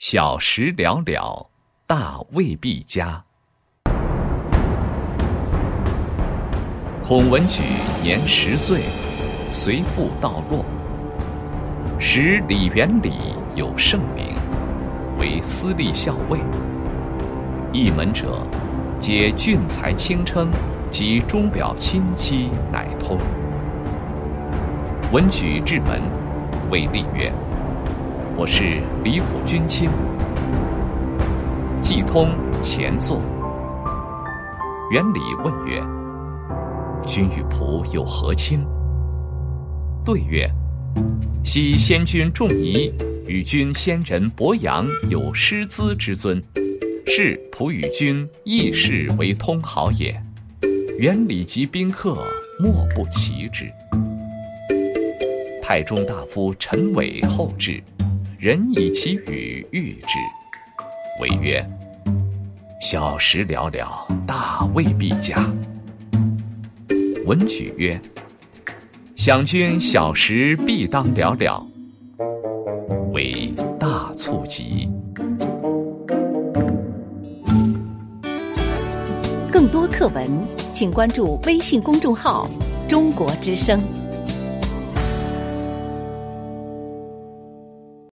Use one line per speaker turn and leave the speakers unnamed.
小时了了，大未必佳。孔文举年十岁，随父道洛。时李元礼有盛名，为司隶校尉。一门者，皆俊才清称及钟表亲戚，乃通。文举至门，谓立曰。我是李府君亲，既通前坐。元礼问曰：“君与仆有何亲？”对曰：“昔先君仲尼与君先人伯阳有师资之尊，是仆与君亦是为通好也。元礼及宾客，莫不齐之。”太中大夫陈伟后至。人以其语喻之，为曰：“小时了了，大未必佳。”文举曰：“想君小时必当了了，为大促疾。”
更多课文，请关注微信公众号“中国之声”。